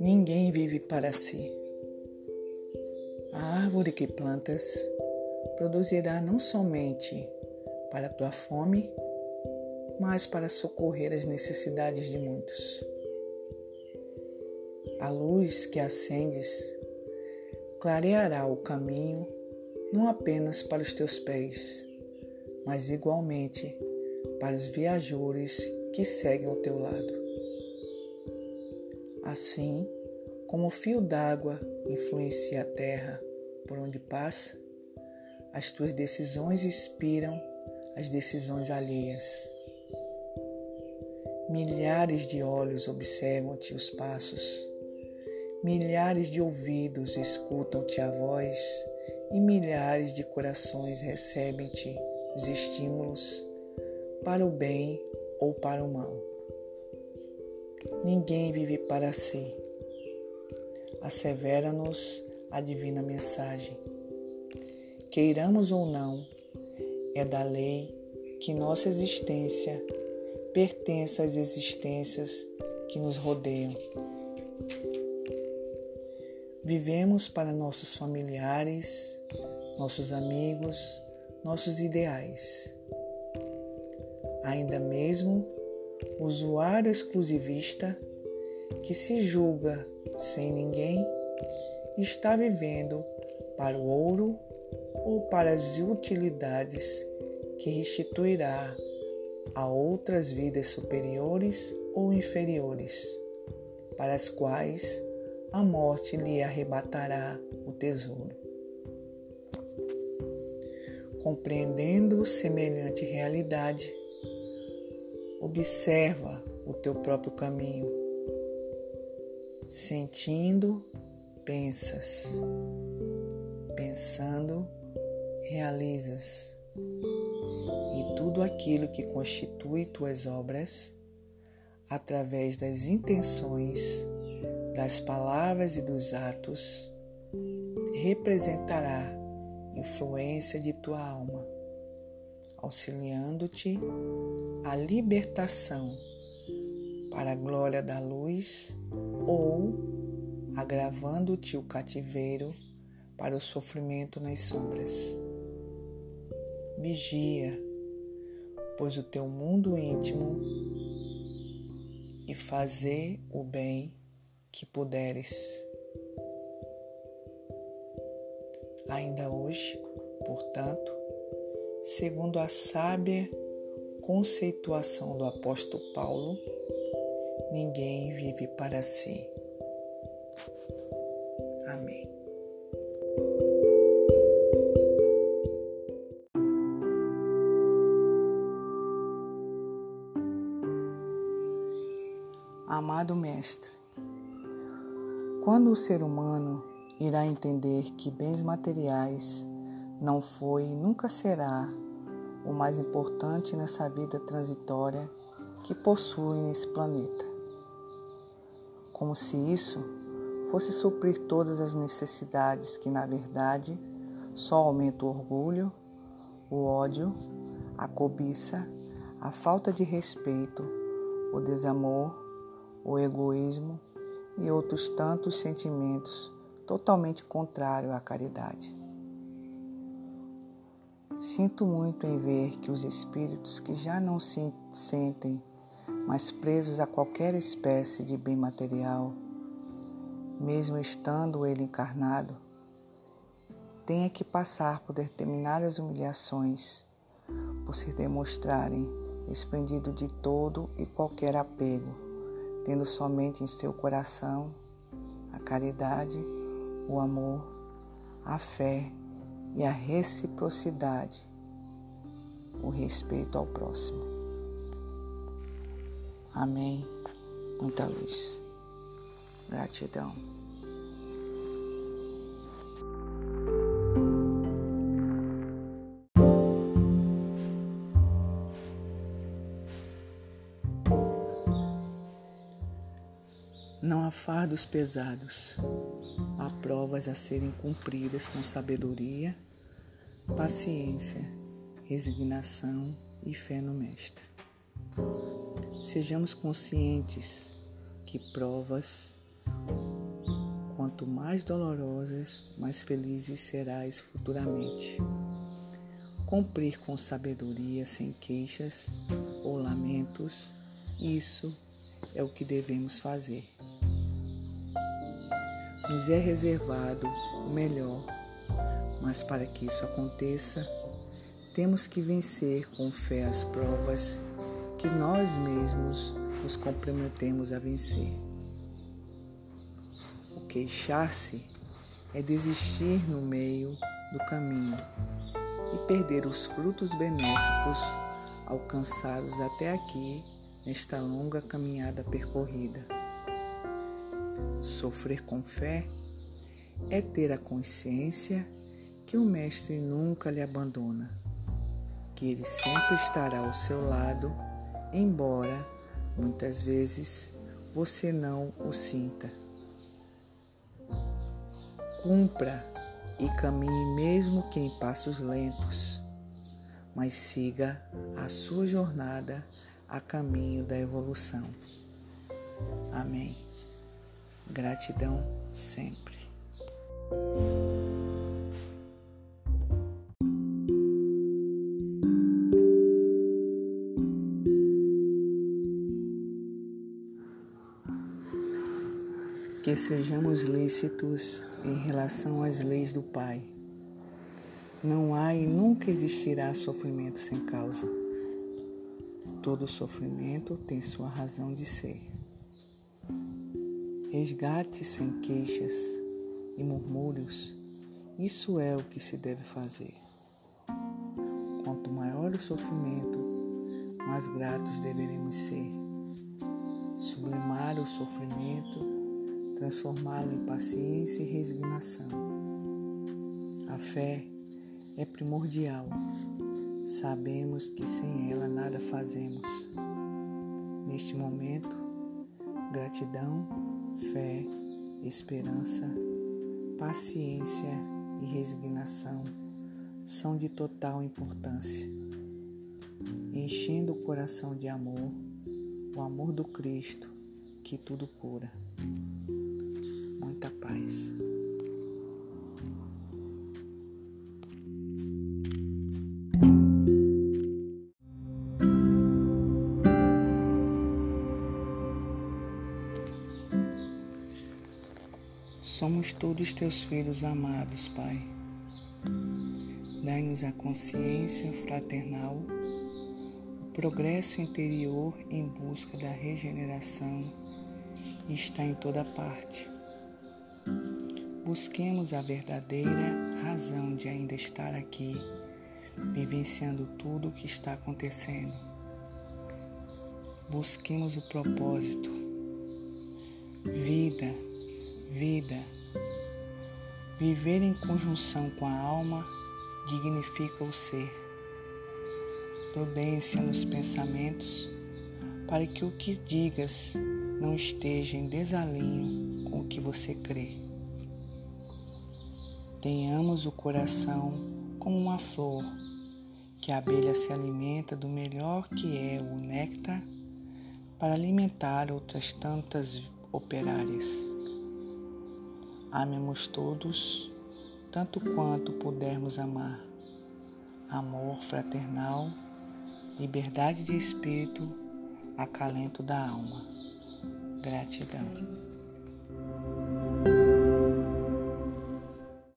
Ninguém vive para si. A árvore que plantas produzirá não somente para tua fome, mas para socorrer as necessidades de muitos. A luz que acendes clareará o caminho não apenas para os teus pés, mas igualmente para os viajores que seguem ao teu lado. Assim como o fio d'água influencia a terra por onde passa, as tuas decisões inspiram as decisões alheias. Milhares de olhos observam-te os passos, milhares de ouvidos escutam-te a voz e milhares de corações recebem-te os estímulos para o bem ou para o mal. Ninguém vive para si. Assevera-nos a divina mensagem. Queiramos ou não, é da lei que nossa existência pertence às existências que nos rodeiam. Vivemos para nossos familiares, nossos amigos, nossos ideais. Ainda mesmo usuário exclusivista que se julga sem ninguém está vivendo para o ouro ou para as utilidades que restituirá a outras vidas superiores ou inferiores, para as quais a morte lhe arrebatará o tesouro. Compreendendo semelhante realidade, observa o teu próprio caminho. Sentindo, pensas. Pensando, realizas. E tudo aquilo que constitui tuas obras, através das intenções, das palavras e dos atos, representará influência de tua alma, auxiliando-te a libertação para a glória da luz ou agravando-te o cativeiro para o sofrimento nas sombras. Vigia, pois o teu mundo íntimo e fazer o bem que puderes. Ainda hoje, portanto, segundo a sábia conceituação do apóstolo Paulo, ninguém vive para si. Amém. Amado Mestre, quando o ser humano irá entender que bens materiais não foi e nunca será o mais importante nessa vida transitória que possui nesse planeta. Como se isso fosse suprir todas as necessidades que, na verdade, só aumenta o orgulho, o ódio, a cobiça, a falta de respeito, o desamor, o egoísmo e outros tantos sentimentos totalmente contrários à caridade. Sinto muito em ver que os espíritos que já não se sentem mais presos a qualquer espécie de bem material, mesmo estando ele encarnado, tenha que passar por determinadas humilhações, por se demonstrarem desprendido de todo e qualquer apego, tendo somente em seu coração a caridade, o amor, a fé e a reciprocidade, o respeito ao próximo. Amém. Muita luz. Gratidão. Fardos pesados, há provas a serem cumpridas com sabedoria, paciência, resignação e fé no Mestre. Sejamos conscientes que provas quanto mais dolorosas, mais felizes serás futuramente. Cumprir com sabedoria, sem queixas ou lamentos, isso é o que devemos fazer. Nos é reservado o melhor, mas para que isso aconteça, temos que vencer com fé as provas que nós mesmos nos comprometemos a vencer. O queixar-se é desistir no meio do caminho e perder os frutos benéficos alcançados até aqui nesta longa caminhada percorrida. Sofrer com fé é ter a consciência que o Mestre nunca lhe abandona, que ele sempre estará ao seu lado, embora muitas vezes você não o sinta. Cumpra e caminhe mesmo que em passos lentos, mas siga a sua jornada a caminho da evolução. Amém. Gratidão sempre. Que sejamos lícitos em relação às leis do Pai. Não há e nunca existirá sofrimento sem causa. Todo sofrimento tem sua razão de ser. Resgate sem queixas e murmúrios, isso é o que se deve fazer. Quanto maior o sofrimento, mais gratos deveremos ser. Sublimar o sofrimento transformá-lo em paciência e resignação. A fé é primordial. Sabemos que sem ela nada fazemos. Neste momento, gratidão, fé, esperança, paciência e resignação são de total importância. Enchendo o coração de amor, o amor do Cristo que tudo cura muita paz. Somos todos teus filhos amados, Pai. Dai-nos a consciência fraternal, o progresso interior em busca da regeneração está em toda parte. Busquemos a verdadeira razão de ainda estar aqui, vivenciando tudo o que está acontecendo. Busquemos o propósito. Vida, vida. Viver em conjunção com a alma dignifica o ser. Prudência nos pensamentos, para que o que digas não esteja em desalinho com o que você crê. Tenhamos o coração como uma flor, que a abelha se alimenta do melhor que é o néctar para alimentar outras tantas operárias. Amemos todos, tanto quanto pudermos amar. Amor fraternal, liberdade de espírito, acalento da alma. Gratidão.